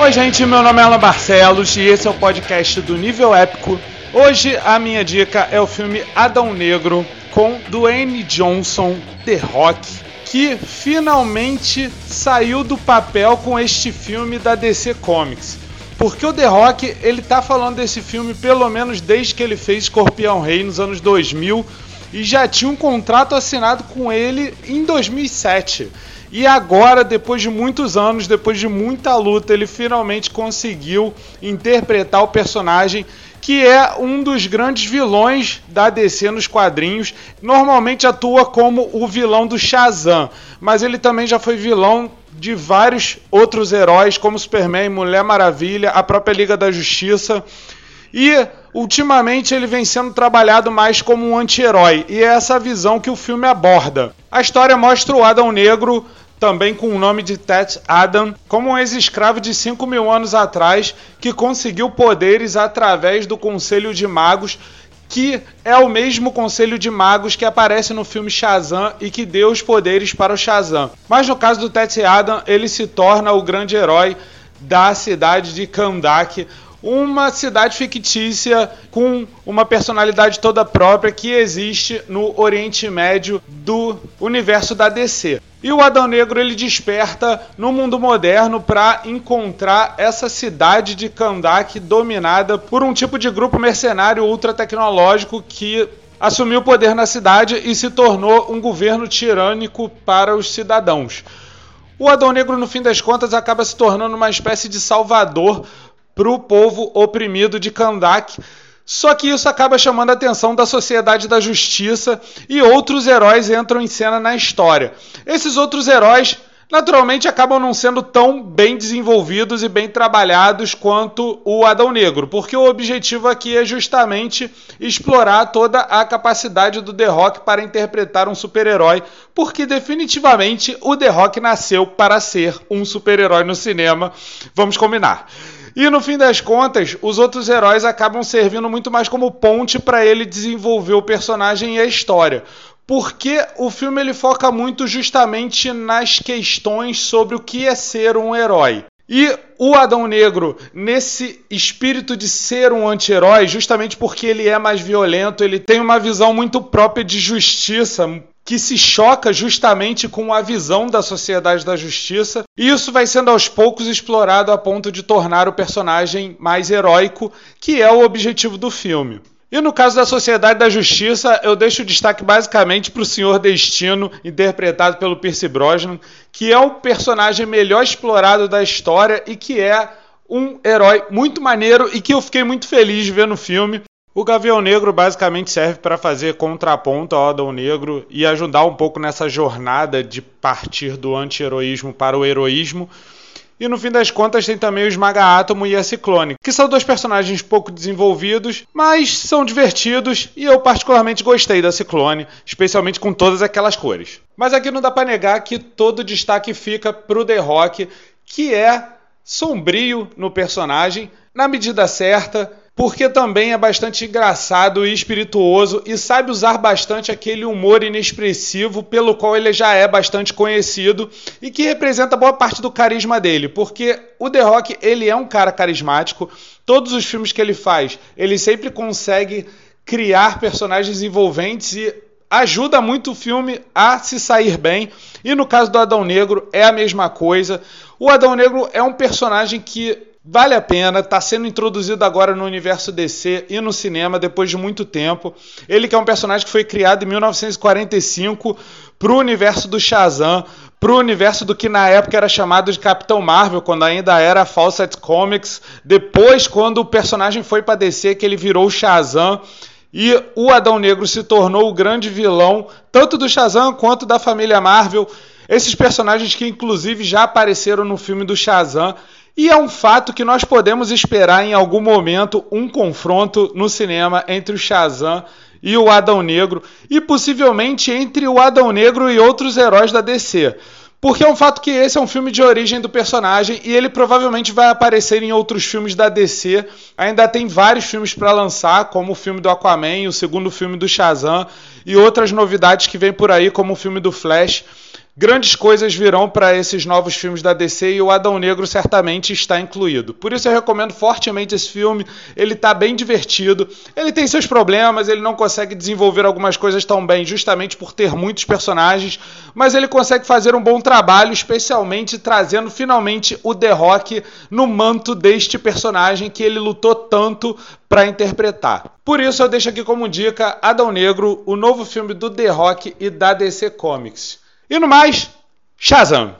Oi, gente, meu nome é Alan Barcelos e esse é o podcast do Nível Épico. Hoje a minha dica é o filme Adão Negro com Dwayne Johnson, The Rock, que finalmente saiu do papel com este filme da DC Comics. Porque o The Rock, ele tá falando desse filme pelo menos desde que ele fez Escorpião Rei nos anos 2000 e já tinha um contrato assinado com ele em 2007. E agora, depois de muitos anos, depois de muita luta, ele finalmente conseguiu interpretar o personagem que é um dos grandes vilões da DC nos quadrinhos. Normalmente atua como o vilão do Shazam, mas ele também já foi vilão de vários outros heróis, como Superman, Mulher Maravilha, a própria Liga da Justiça. E ultimamente ele vem sendo trabalhado mais como um anti-herói, e é essa visão que o filme aborda. A história mostra o Adão Negro também com o nome de Tet Adam, como um ex-escravo de 5 mil anos atrás que conseguiu poderes através do Conselho de Magos, que é o mesmo Conselho de Magos que aparece no filme Shazam e que deu os poderes para o Shazam. Mas no caso do Tet Adam, ele se torna o grande herói da cidade de Kandak, uma cidade fictícia com uma personalidade toda própria que existe no Oriente Médio do universo da DC. E o Adão Negro ele desperta no mundo moderno para encontrar essa cidade de Kandak dominada por um tipo de grupo mercenário ultra tecnológico que assumiu o poder na cidade e se tornou um governo tirânico para os cidadãos. O Adão Negro, no fim das contas, acaba se tornando uma espécie de salvador para o povo oprimido de Kandak, só que isso acaba chamando a atenção da Sociedade da Justiça e outros heróis entram em cena na história. Esses outros heróis naturalmente acabam não sendo tão bem desenvolvidos e bem trabalhados quanto o Adão Negro, porque o objetivo aqui é justamente explorar toda a capacidade do The Rock para interpretar um super-herói, porque definitivamente o The Rock nasceu para ser um super-herói no cinema, vamos combinar. E no fim das contas, os outros heróis acabam servindo muito mais como ponte para ele desenvolver o personagem e a história. Porque o filme ele foca muito justamente nas questões sobre o que é ser um herói. E o Adão Negro, nesse espírito de ser um anti-herói, justamente porque ele é mais violento, ele tem uma visão muito própria de justiça, que se choca justamente com a visão da sociedade da justiça, e isso vai sendo aos poucos explorado a ponto de tornar o personagem mais heróico, que é o objetivo do filme. E no caso da Sociedade da Justiça, eu deixo o destaque basicamente para o Senhor Destino, interpretado pelo Percy Brosnan, que é o personagem melhor explorado da história e que é um herói muito maneiro e que eu fiquei muito feliz de ver no filme. O Gavião Negro basicamente serve para fazer contraponto ao Adão Negro e ajudar um pouco nessa jornada de partir do anti-heroísmo para o heroísmo. E no fim das contas tem também o Esmaga Átomo e a Ciclone, que são dois personagens pouco desenvolvidos, mas são divertidos e eu particularmente gostei da Ciclone, especialmente com todas aquelas cores. Mas aqui não dá para negar que todo destaque fica pro The Rock, que é sombrio no personagem, na medida certa, porque também é bastante engraçado e espirituoso e sabe usar bastante aquele humor inexpressivo pelo qual ele já é bastante conhecido e que representa boa parte do carisma dele, porque o The Rock, ele é um cara carismático, todos os filmes que ele faz, ele sempre consegue criar personagens envolventes e ajuda muito o filme a se sair bem. E no caso do Adão Negro é a mesma coisa. O Adão Negro é um personagem que Vale a pena, está sendo introduzido agora no universo DC e no cinema depois de muito tempo. Ele que é um personagem que foi criado em 1945 para o universo do Shazam, para o universo do que na época era chamado de Capitão Marvel, quando ainda era Fawcett Comics. Depois, quando o personagem foi para DC, que ele virou Shazam. E o Adão Negro se tornou o grande vilão, tanto do Shazam quanto da família Marvel. Esses personagens que inclusive já apareceram no filme do Shazam e é um fato que nós podemos esperar em algum momento um confronto no cinema entre o Shazam e o Adão Negro, e possivelmente entre o Adão Negro e outros heróis da DC. Porque é um fato que esse é um filme de origem do personagem e ele provavelmente vai aparecer em outros filmes da DC. Ainda tem vários filmes para lançar, como o filme do Aquaman, o segundo filme do Shazam e outras novidades que vem por aí, como o filme do Flash. Grandes coisas virão para esses novos filmes da DC e o Adão Negro certamente está incluído. Por isso eu recomendo fortemente esse filme. Ele está bem divertido. Ele tem seus problemas, ele não consegue desenvolver algumas coisas tão bem, justamente por ter muitos personagens, mas ele consegue fazer um bom trabalho, especialmente trazendo finalmente o The Rock no manto deste personagem que ele lutou tanto para interpretar. Por isso eu deixo aqui como dica Adão Negro, o novo filme do The Rock e da DC Comics. E no mais, Shazam!